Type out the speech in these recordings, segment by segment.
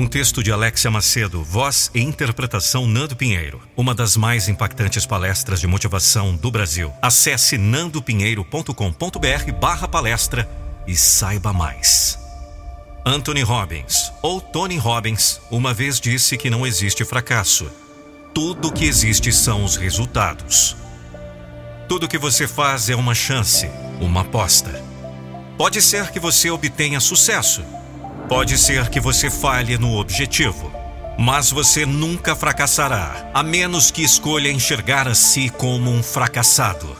Um texto de Alexia Macedo, voz e interpretação Nando Pinheiro. Uma das mais impactantes palestras de motivação do Brasil. Acesse nandopinheiro.com.br barra palestra e saiba mais. Anthony Robbins, ou Tony Robbins, uma vez disse que não existe fracasso. Tudo que existe são os resultados. Tudo que você faz é uma chance, uma aposta. Pode ser que você obtenha sucesso Pode ser que você falhe no objetivo, mas você nunca fracassará, a menos que escolha enxergar a si como um fracassado.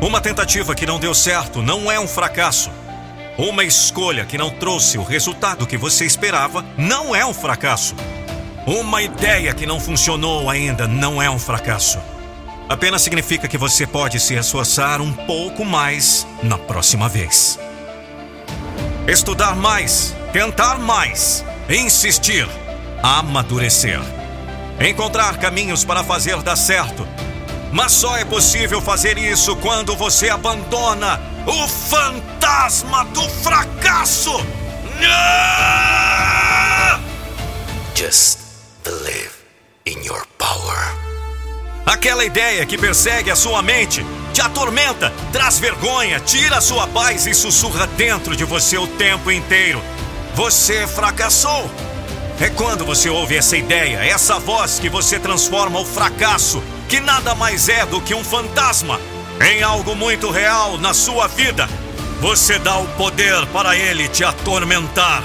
Uma tentativa que não deu certo não é um fracasso. Uma escolha que não trouxe o resultado que você esperava não é um fracasso. Uma ideia que não funcionou ainda não é um fracasso. Apenas significa que você pode se esforçar um pouco mais na próxima vez. Estudar mais, tentar mais, insistir, amadurecer. Encontrar caminhos para fazer dar certo. Mas só é possível fazer isso quando você abandona o fantasma do fracasso. Just believe in your power. Aquela ideia que persegue a sua mente te atormenta, traz vergonha, tira a sua paz e sussurra dentro de você o tempo inteiro. Você fracassou. É quando você ouve essa ideia, essa voz que você transforma o fracasso, que nada mais é do que um fantasma, em algo muito real na sua vida. Você dá o poder para ele te atormentar.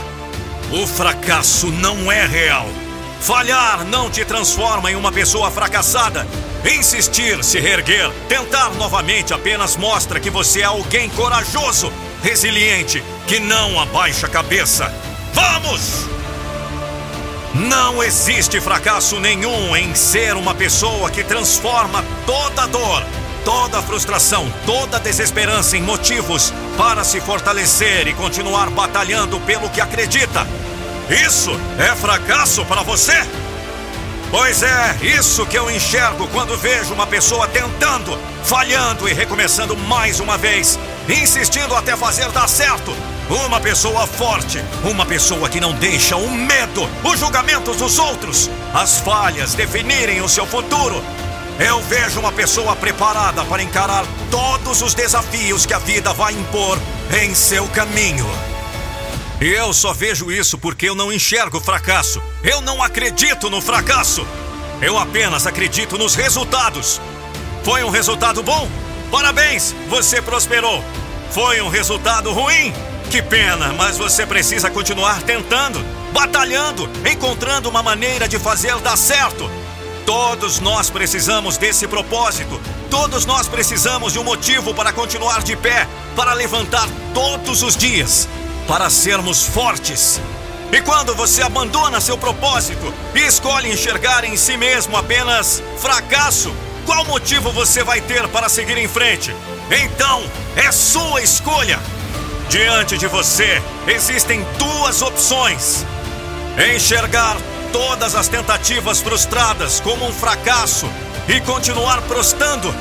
O fracasso não é real. Falhar não te transforma em uma pessoa fracassada. Insistir, se reerguer, tentar novamente apenas mostra que você é alguém corajoso, resiliente, que não abaixa a cabeça. Vamos! Não existe fracasso nenhum em ser uma pessoa que transforma toda dor, toda frustração, toda desesperança em motivos para se fortalecer e continuar batalhando pelo que acredita. Isso é fracasso para você? Pois é, isso que eu enxergo quando vejo uma pessoa tentando, falhando e recomeçando mais uma vez, insistindo até fazer dar certo. Uma pessoa forte, uma pessoa que não deixa o medo, os julgamentos dos outros, as falhas definirem o seu futuro. Eu vejo uma pessoa preparada para encarar todos os desafios que a vida vai impor em seu caminho. Eu só vejo isso porque eu não enxergo fracasso. Eu não acredito no fracasso. Eu apenas acredito nos resultados. Foi um resultado bom? Parabéns, você prosperou. Foi um resultado ruim? Que pena, mas você precisa continuar tentando, batalhando, encontrando uma maneira de fazer dar certo. Todos nós precisamos desse propósito. Todos nós precisamos de um motivo para continuar de pé, para levantar todos os dias para sermos fortes. E quando você abandona seu propósito e escolhe enxergar em si mesmo apenas fracasso, qual motivo você vai ter para seguir em frente? Então, é sua escolha. Diante de você existem duas opções: enxergar todas as tentativas frustradas como um fracasso e continuar prostando,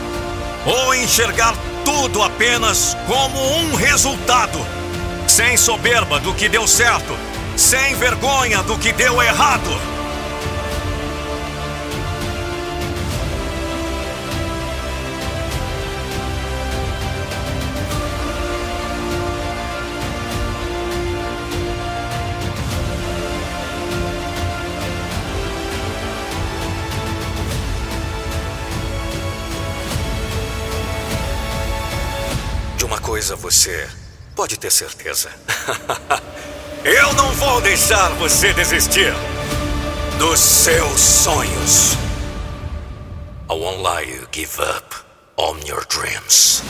ou enxergar tudo apenas como um resultado sem soberba do que deu certo, sem vergonha do que deu errado. De uma coisa você Pode ter certeza. Eu não vou deixar você desistir dos seus sonhos. I won't let you give up on your dreams.